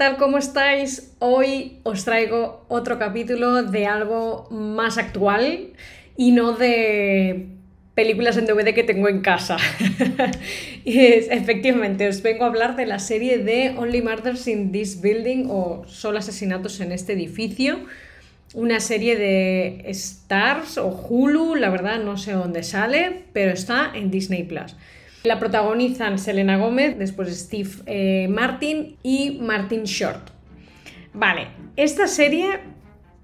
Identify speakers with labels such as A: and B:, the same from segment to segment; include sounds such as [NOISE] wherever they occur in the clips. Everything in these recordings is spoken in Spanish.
A: Tal? ¿Cómo estáis? Hoy os traigo otro capítulo de algo más actual y no de películas en DVD que tengo en casa. [LAUGHS] es, efectivamente, os vengo a hablar de la serie de Only Murders in This Building o Solo asesinatos en este edificio. Una serie de Stars o Hulu, la verdad no sé dónde sale, pero está en Disney Plus. La protagonizan Selena Gómez, después Steve eh, Martin y Martin Short. Vale, esta serie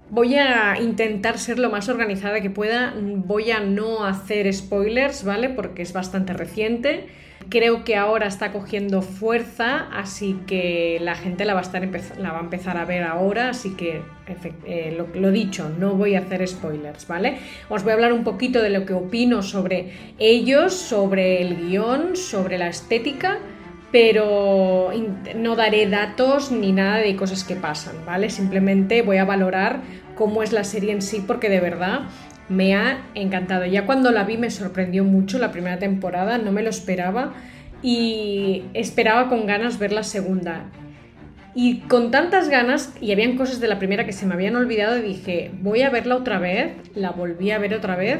A: voy a intentar ser lo más organizada que pueda. Voy a no hacer spoilers, ¿vale? Porque es bastante reciente. Creo que ahora está cogiendo fuerza, así que la gente la va a, estar la va a empezar a ver ahora, así que eh, lo, dicho, no voy a hacer spoilers, ¿vale? Os voy a hablar un poquito de lo que opino sobre ellos, sobre el guion, sobre la estética, pero no daré datos ni nada de cosas que pasan, ¿vale? Simplemente voy a valorar cómo es la serie en sí, porque de verdad me ha encantado. Ya cuando la vi me sorprendió mucho la primera temporada, no me lo esperaba y esperaba con ganas ver la segunda. Y con tantas ganas, y habían cosas de la primera que se me habían olvidado, dije, voy a verla otra vez, la volví a ver otra vez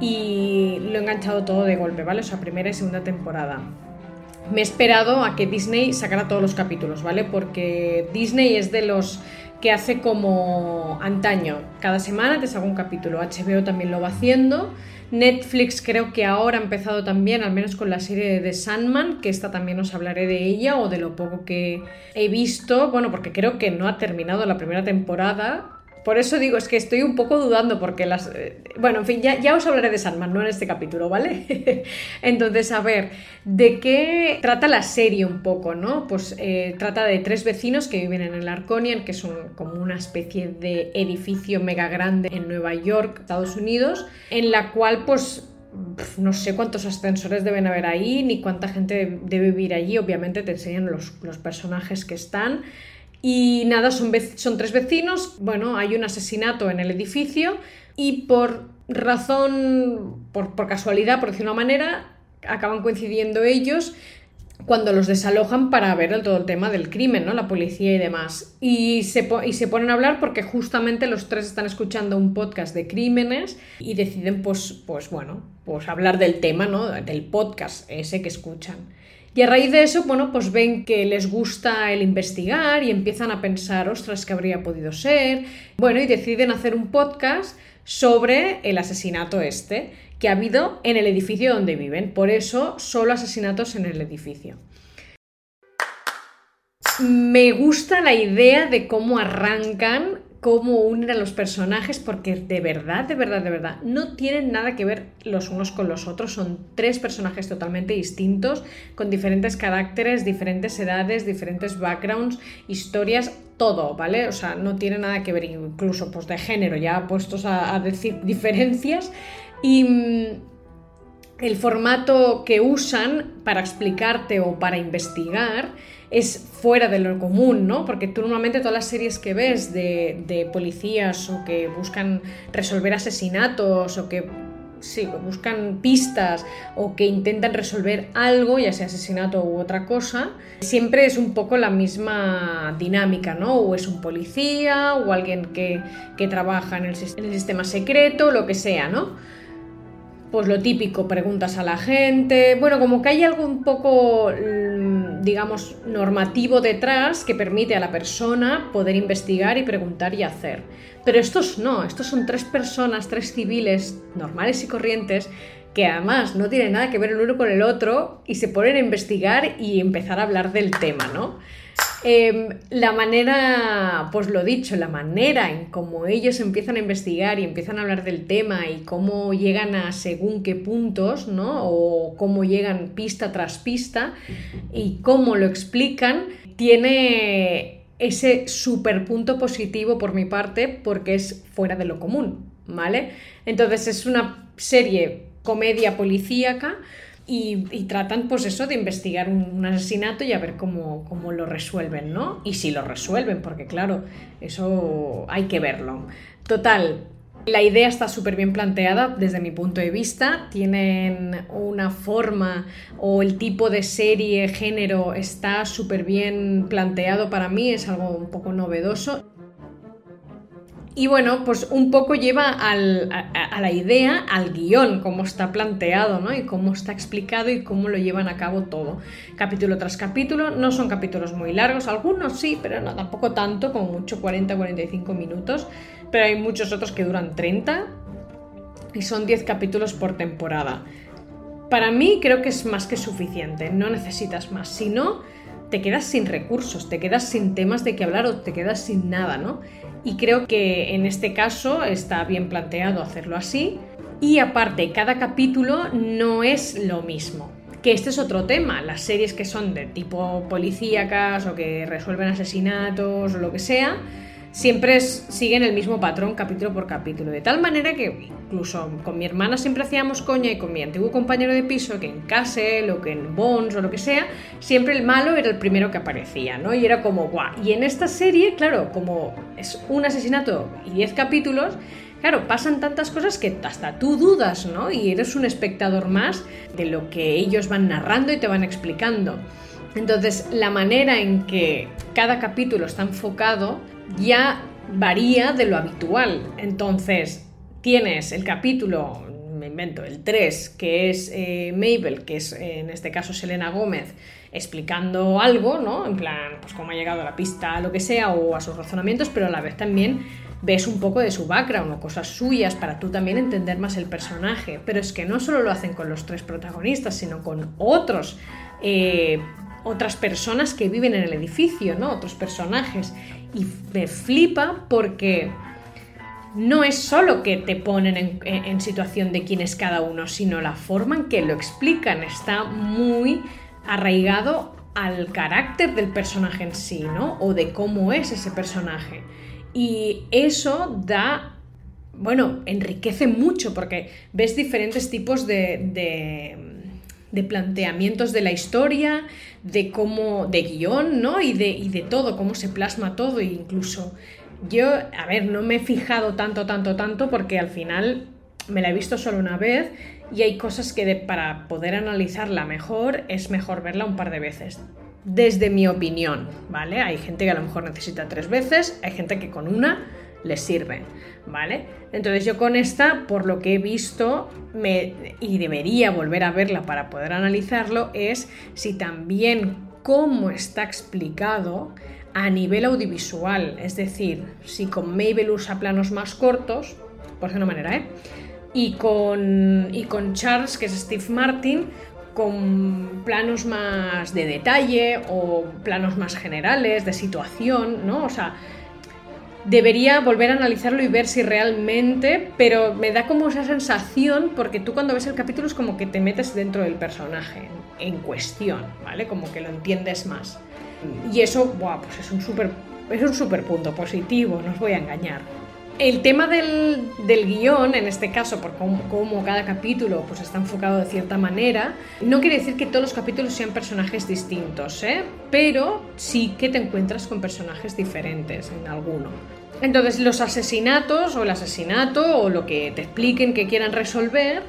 A: y lo he enganchado todo de golpe, ¿vale? O sea, primera y segunda temporada. Me he esperado a que Disney sacara todos los capítulos, ¿vale? Porque Disney es de los que hace como antaño. Cada semana te saca un capítulo. HBO también lo va haciendo. Netflix creo que ahora ha empezado también, al menos con la serie de Sandman, que esta también os hablaré de ella o de lo poco que he visto. Bueno, porque creo que no ha terminado la primera temporada. Por eso digo, es que estoy un poco dudando porque las... Eh, bueno, en fin, ya, ya os hablaré de Sandman, no en este capítulo, ¿vale? [LAUGHS] Entonces, a ver, ¿de qué trata la serie un poco, no? Pues eh, trata de tres vecinos que viven en el Arconian, que es como una especie de edificio mega grande en Nueva York, Estados Unidos, en la cual pues no sé cuántos ascensores deben haber ahí, ni cuánta gente debe vivir allí. Obviamente te enseñan los, los personajes que están. Y nada, son, son tres vecinos, bueno, hay un asesinato en el edificio y por razón, por, casualidad, por decir una manera, acaban coincidiendo ellos cuando los desalojan para ver todo el tema del crimen, ¿no? La policía y demás. Y se, y se ponen a hablar porque justamente los tres están escuchando un podcast de crímenes y deciden, pues, pues bueno, pues hablar del tema, ¿no? Del podcast ese que escuchan. Y a raíz de eso, bueno, pues ven que les gusta el investigar y empiezan a pensar, ostras, ¿qué habría podido ser? Bueno, y deciden hacer un podcast sobre el asesinato este que ha habido en el edificio donde viven. Por eso, solo asesinatos en el edificio. Me gusta la idea de cómo arrancan cómo unen a los personajes, porque de verdad, de verdad, de verdad, no tienen nada que ver los unos con los otros. Son tres personajes totalmente distintos, con diferentes caracteres, diferentes edades, diferentes backgrounds, historias, todo, ¿vale? O sea, no tiene nada que ver, incluso pues de género, ya puestos a, a decir [LAUGHS] diferencias. Y mm, el formato que usan para explicarte o para investigar es fuera de lo común, ¿no? Porque tú normalmente todas las series que ves de, policías o que buscan resolver asesinatos o que buscan pistas o que intentan resolver algo, ya sea asesinato u otra cosa, siempre es un poco la misma dinámica, ¿no? O es un policía o alguien que, trabaja en el, en el sistema secreto, lo que sea, ¿no? Pues lo típico, preguntas a la gente, bueno, como que hay algo un poco, mm, digamos, normativo detrás que permite a la persona poder investigar y preguntar y hacer. Pero estos no, estos son tres personas, tres civiles normales y corrientes que además no tienen nada que ver el uno con el otro y se ponen a investigar y empezar a hablar del tema, ¿no? Em, la manera, pues lo dicho, la manera en cómo ellos empiezan a investigar y empiezan a hablar del tema y cómo llegan a según qué puntos, ¿no? O cómo llegan pista tras pista y cómo lo explican, tiene ese super punto positivo por mi parte porque es fuera de lo común, ¿vale? Entonces es una serie comedia policíaca y, tratan, pues eso, de investigar un, asesinato y a ver cómo, cómo, lo resuelven, ¿no? Y si lo resuelven, porque claro, eso hay que verlo. Total, la idea está súper bien planteada desde mi punto de vista. Tienen una forma o el tipo de serie, género, está súper bien planteado para mí, es algo un poco novedoso. Y bueno, pues un poco lleva a, la idea, al guion, cómo está planteado, ¿no? Y cómo está explicado y cómo lo llevan a cabo todo. Capítulo tras capítulo, no son capítulos muy largos, algunos sí, pero no tampoco tanto, como mucho 40-45 minutos, pero hay muchos otros que duran 30 y son 10 capítulos por temporada. Para mí creo que es más que suficiente, no necesitas más, si no, te quedas sin recursos, te quedas sin temas de qué hablar o te quedas sin nada, ¿no? Y creo que en este caso está bien planteado hacerlo así. Y aparte, cada capítulo no es lo mismo. Que este es otro tema. Las series que son de tipo policíacas o que resuelven asesinatos o lo que sea, siempre siguen el mismo patrón capítulo por capítulo. De tal manera que incluso con mi hermana siempre hacíamos coña y con mi antiguo compañero de piso, que en Castle o que en Bones o lo que sea, siempre el malo era el primero que aparecía, ¿no? Y era como, guau. Y en esta serie, claro, como es un asesinato y 10 capítulos, claro, pasan tantas cosas que hasta tú dudas, ¿no? Y eres un espectador más de lo que ellos van narrando y te van explicando. Entonces, la manera en que cada capítulo está enfocado ya varía de lo habitual. Entonces, tienes el capítulo, me invento, el 3, que es eh, Mabel, que es en este caso Selena Gómez, explicando algo, ¿no? En plan, pues cómo ha llegado a la pista, lo que sea, o a sus razonamientos, pero a la vez también ves un poco de su background o cosas suyas para tú también entender más el personaje. Pero es que no solo lo hacen con los tres protagonistas, sino con otros. Eh, otras personas que viven en el edificio, ¿no? Otros personajes. Y me flipa porque no es solo que te ponen en, situación de quién es cada uno, sino la forma en que lo explican está muy arraigado al carácter del personaje en sí, ¿no? O de cómo es ese personaje. Y eso da, bueno, enriquece mucho porque ves diferentes tipos de, de, planteamientos de la historia, de cómo, de guion, ¿no? Y de, y de todo, cómo se plasma todo, e incluso yo, a ver, no me he fijado tanto, tanto, tanto, porque al final me la he visto solo una vez y hay cosas que para poder analizarla mejor es mejor verla un par de veces. Desde mi opinión, ¿vale? Hay gente que a lo mejor necesita tres veces, hay gente que con una les sirve, ¿vale? Entonces yo con esta, por lo que he visto, y debería volver a verla para poder analizarlo, es si también cómo está explicado a nivel audiovisual, es decir, si con Mabel usa planos más cortos, por de una manera, ¿eh? Y con, y con Charles, que es Steve Martin, con planos más de detalle o planos más generales, de situación, ¿no? O sea, debería volver a analizarlo y ver si realmente, pero me da como esa sensación, porque tú cuando ves el capítulo es como que te metes dentro del personaje en cuestión, ¿vale? Como que lo entiendes más. Y eso, pues es un súper es un super punto positivo, no os voy a engañar. El tema del, del guion, en este caso, por cómo, cada capítulo pues, está enfocado de cierta manera, no quiere decir que todos los capítulos sean personajes distintos, ¿eh? pero sí que te encuentras con personajes diferentes en alguno. Entonces, los asesinatos o el asesinato o lo que te expliquen que quieran resolver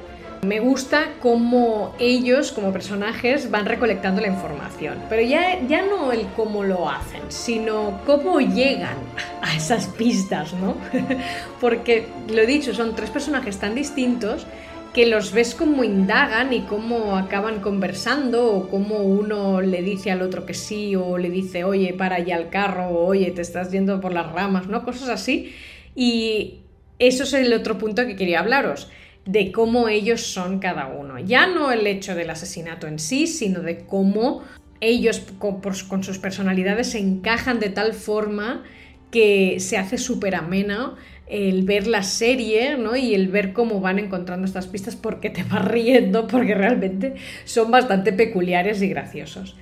A: me gusta cómo ellos, como personajes, van recolectando la información. Pero ya, ya no el cómo lo hacen, sino cómo llegan a esas pistas, ¿no? [LAUGHS] Porque, lo he dicho, son tres personajes tan distintos que los ves como indagan y cómo acaban conversando o cómo uno le dice al otro que sí o le dice, oye, para allá el carro o oye, te estás yendo por las ramas, ¿no? Cosas así. Y eso es el otro punto que quería hablaros de cómo ellos son cada uno. Ya no el hecho del asesinato en sí, sino de cómo ellos con, sus personalidades se encajan de tal forma que se hace súper ameno el ver la serie ¿no? y el ver cómo van encontrando estas pistas porque te vas riendo, porque realmente son bastante peculiares y graciosos.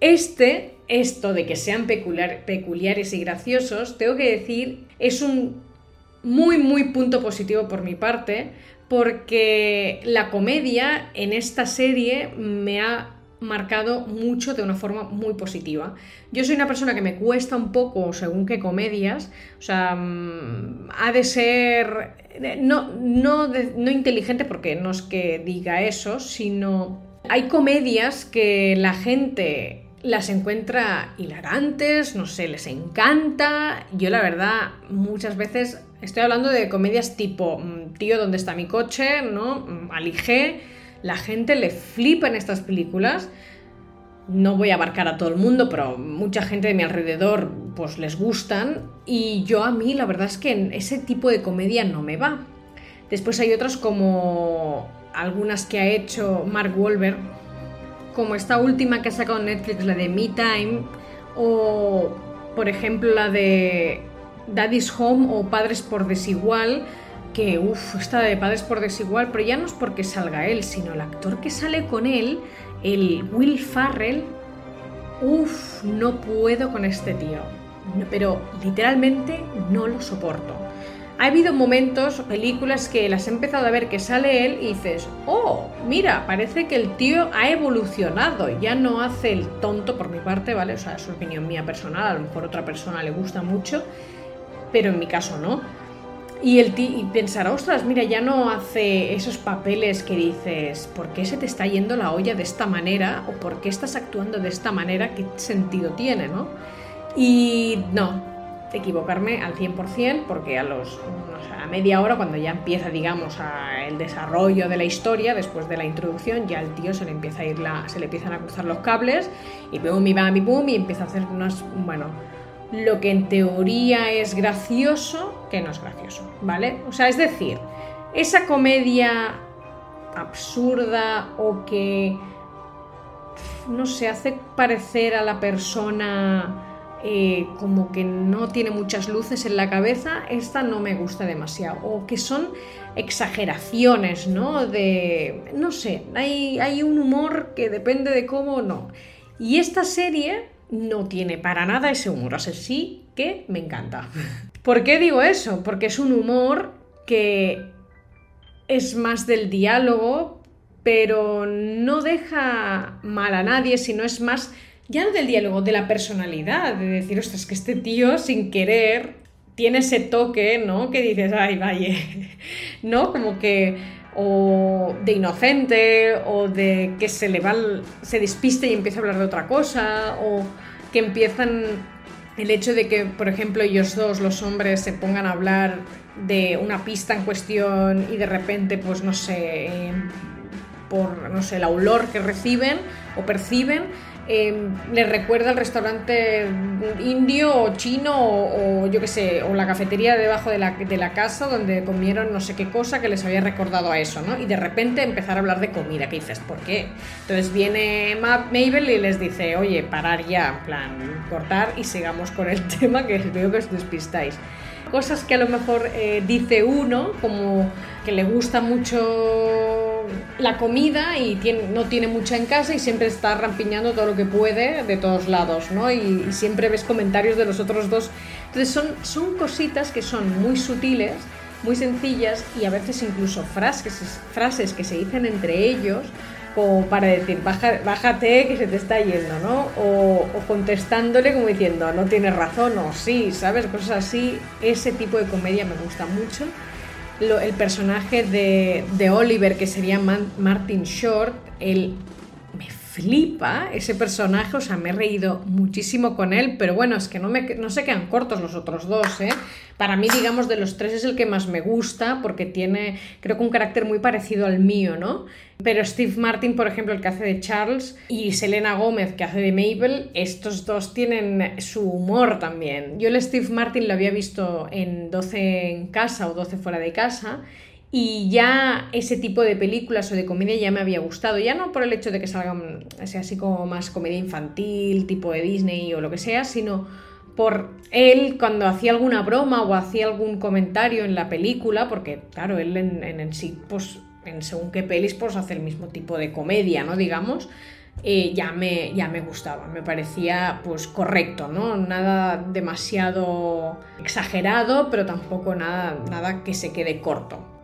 A: Este, esto de que sean peculiares y graciosos, tengo que decir, es un muy, muy punto positivo por mi parte, porque la comedia en esta serie me ha marcado mucho de una forma muy positiva. Yo soy una persona que me cuesta un poco según qué comedias, o sea, mm, ha de ser no, no, no inteligente porque no es que diga eso, sino hay comedias que la gente las encuentra hilarantes, no sé, les encanta. Yo la verdad muchas veces estoy hablando de comedias tipo mm, Tío, ¿dónde está mi coche? ¿no? Mm, Aligé la gente le flipa en estas películas. No voy a abarcar a todo el mundo, pero mucha gente de mi alrededor pues les gustan y yo a mí la verdad es que ese tipo de comedia no me va. Después hay otras como algunas que ha hecho Mark Wahlberg, como esta última que ha sacado Netflix, la de Me Time, o por ejemplo la de Daddy's Home o Padres por Desigual, que, uff, está de padres por desigual, pero ya no es porque salga él, sino el actor que sale con él, el Will Farrell, uff, no puedo con este tío. pero literalmente no lo soporto. Ha habido momentos, películas que las he empezado a ver que sale él y dices, oh, mira, parece que el tío ha evolucionado, ya no hace el tonto por mi parte, ¿vale? O sea, es opinión mía personal, a lo mejor otra persona le gusta mucho, pero en mi caso no y, el y pensar, ostras, mira, ya no hace esos papeles que dices, ¿por qué se te está yendo la olla de esta manera? ¿O por qué estás actuando de esta manera? ¿Qué sentido tiene, no? Y no, equivocarme al 100% porque a los a media hora cuando ya empieza digamos el desarrollo de la historia después de la introducción ya el tío se le empieza a ir la, se le empiezan a cruzar los cables y boom y bam y boom y empieza a hacer unas bueno lo que en teoría es gracioso que no es gracioso, ¿vale? O sea, es decir, esa comedia absurda o que no se hace parecer a la persona eh, como que no tiene muchas luces en la cabeza, esta no me gusta demasiado. O que son exageraciones, ¿no? De, no sé, hay, hay un humor que depende de cómo no. Y esta serie no tiene para nada ese humor. Sea, sí que me encanta. [LAUGHS] ¿Por qué digo eso? Porque es un humor que es más del diálogo, pero no deja mal a nadie, sino es más, ya no del diálogo, de la personalidad, de decir, ostras, que este tío sin querer tiene ese toque, ¿no? Que dices, ay, vaya, [LAUGHS] ¿no? Como que o de inocente, o de que se le va, se despiste y empieza a hablar de otra cosa, o que empiezan el hecho de que, por ejemplo, ellos dos, los hombres, se pongan a hablar de una pista en cuestión y de repente, pues no sé, eh, por, no sé, el olor que reciben o perciben, eh, les recuerda el restaurante indio o chino o, yo qué sé, o la cafetería debajo de la, de la, casa donde comieron no sé qué cosa que les había recordado a eso, ¿no? Y de repente empezar a hablar de comida, que dices, ¿por qué? Entonces viene Mabel y les dice, oye, parar ya, en plan, cortar y sigamos con el [LAUGHS] tema que veo que os despistáis cosas que a lo mejor eh, dice uno, como que le gusta mucho la comida y no tiene mucha en casa y siempre está rampiñando todo lo que puede de todos lados, ¿no? Y, siempre ves comentarios de los otros dos. Entonces son, son cositas que son muy sutiles, muy sencillas y a veces incluso frases, frases que se dicen entre ellos como para decir, bájate que se te está yendo, ¿no? O, contestándole como diciendo, no tienes razón, o sí, ¿sabes? Cosas así. Ese tipo de comedia me gusta mucho. El personaje de, Oliver, que sería Martin Short, él me flipa ese personaje, o sea, me he reído muchísimo con él, pero bueno, es que no, me, no se quedan cortos los otros dos, ¿eh? Para mí, digamos, de los tres es el que más me gusta porque tiene, creo que un carácter muy parecido al mío, ¿no? Pero Steve Martin, por ejemplo, el que hace de Charles, y Selena Gómez, que hace de Mabel, estos dos tienen su humor también. Yo el Steve Martin lo había visto en 12 en casa o 12 fuera de casa y ya ese tipo de películas o de comedia ya me había gustado, ya no por el hecho de que salgan, sea así como más comedia infantil, tipo de Disney o lo que sea, sino por él cuando hacía alguna broma o hacía algún comentario en la película, porque claro, él en, sí, pues según qué pelis, pues hace el mismo tipo de comedia, ¿no? Digamos, eh, ya, me, ya me gustaba, me parecía pues correcto, ¿no? Nada demasiado exagerado, pero tampoco nada, nada que se quede corto.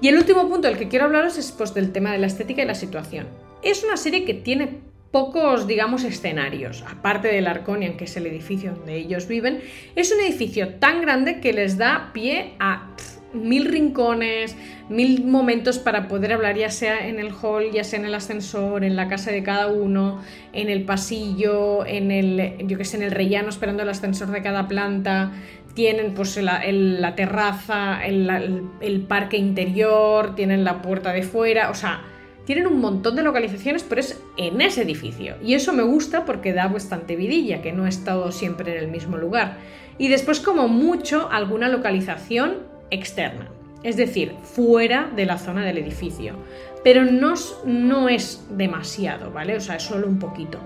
A: Y el último punto del que quiero hablaros es pues, del tema de la estética y la situación. Es una serie que tiene pocos, digamos, escenarios, aparte del Arconian, que es el edificio donde ellos viven, es un edificio tan grande que les da pie a mil rincones, mil momentos para poder hablar, ya sea en el hall, ya sea en el ascensor, en la casa de cada uno, en el pasillo, en el, yo que sé, en el rellano esperando el ascensor de cada planta. Tienen pues la, la terraza, el, parque interior, tienen la puerta de fuera, o sea, tienen un montón de localizaciones, pero es en ese edificio. Y eso me gusta porque da bastante vidilla, que no he estado siempre en el mismo lugar. Y después, como mucho, alguna localización externa, es decir, fuera de la zona del edificio. Pero no, no es demasiado, ¿vale? O sea, es solo un poquito.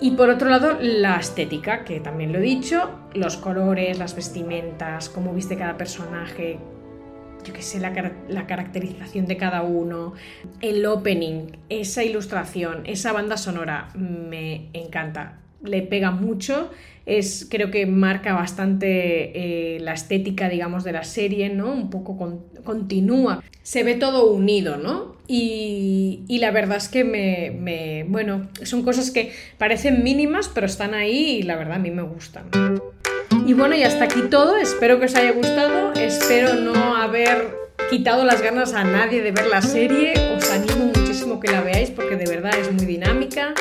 A: Y por otro lado, la estética, que también lo he dicho, los colores, las vestimentas, cómo viste cada personaje, yo qué sé, la, la, caracterización de cada uno, el opening, esa ilustración, esa banda sonora, me encanta le pega mucho, es, creo que marca bastante eh, la estética, digamos, de la serie, ¿no? Un poco continúa. Se ve todo unido, ¿no? Y, y la verdad es que me, me, bueno, son cosas que parecen mínimas, pero están ahí y la verdad a mí me gustan. Y bueno, y hasta aquí todo. Espero que os haya gustado. Espero no haber quitado las ganas a nadie de ver la serie. Os animo muchísimo que la veáis porque de verdad es muy dinámica,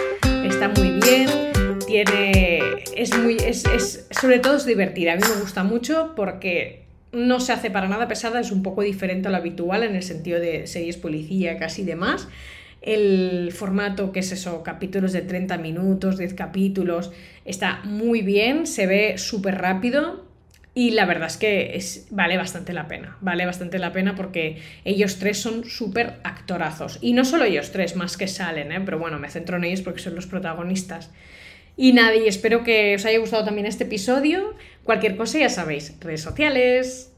A: está muy bien Es muy. Es, es, sobre todo es divertida. A mí me gusta mucho porque no se hace para nada pesada, es un poco diferente a lo habitual en el sentido de series policía, casi demás. El formato, que es eso, capítulos de 30 minutos, 10 capítulos, está muy bien, se ve súper rápido y la verdad es que es, vale bastante la pena, vale bastante la pena porque ellos tres son súper actorazos. Y no solo ellos tres, más que salen, ¿eh? pero bueno, me centro en ellos porque son los protagonistas. Y nada, y espero que os haya gustado también este episodio. Cualquier cosa ya sabéis, redes sociales,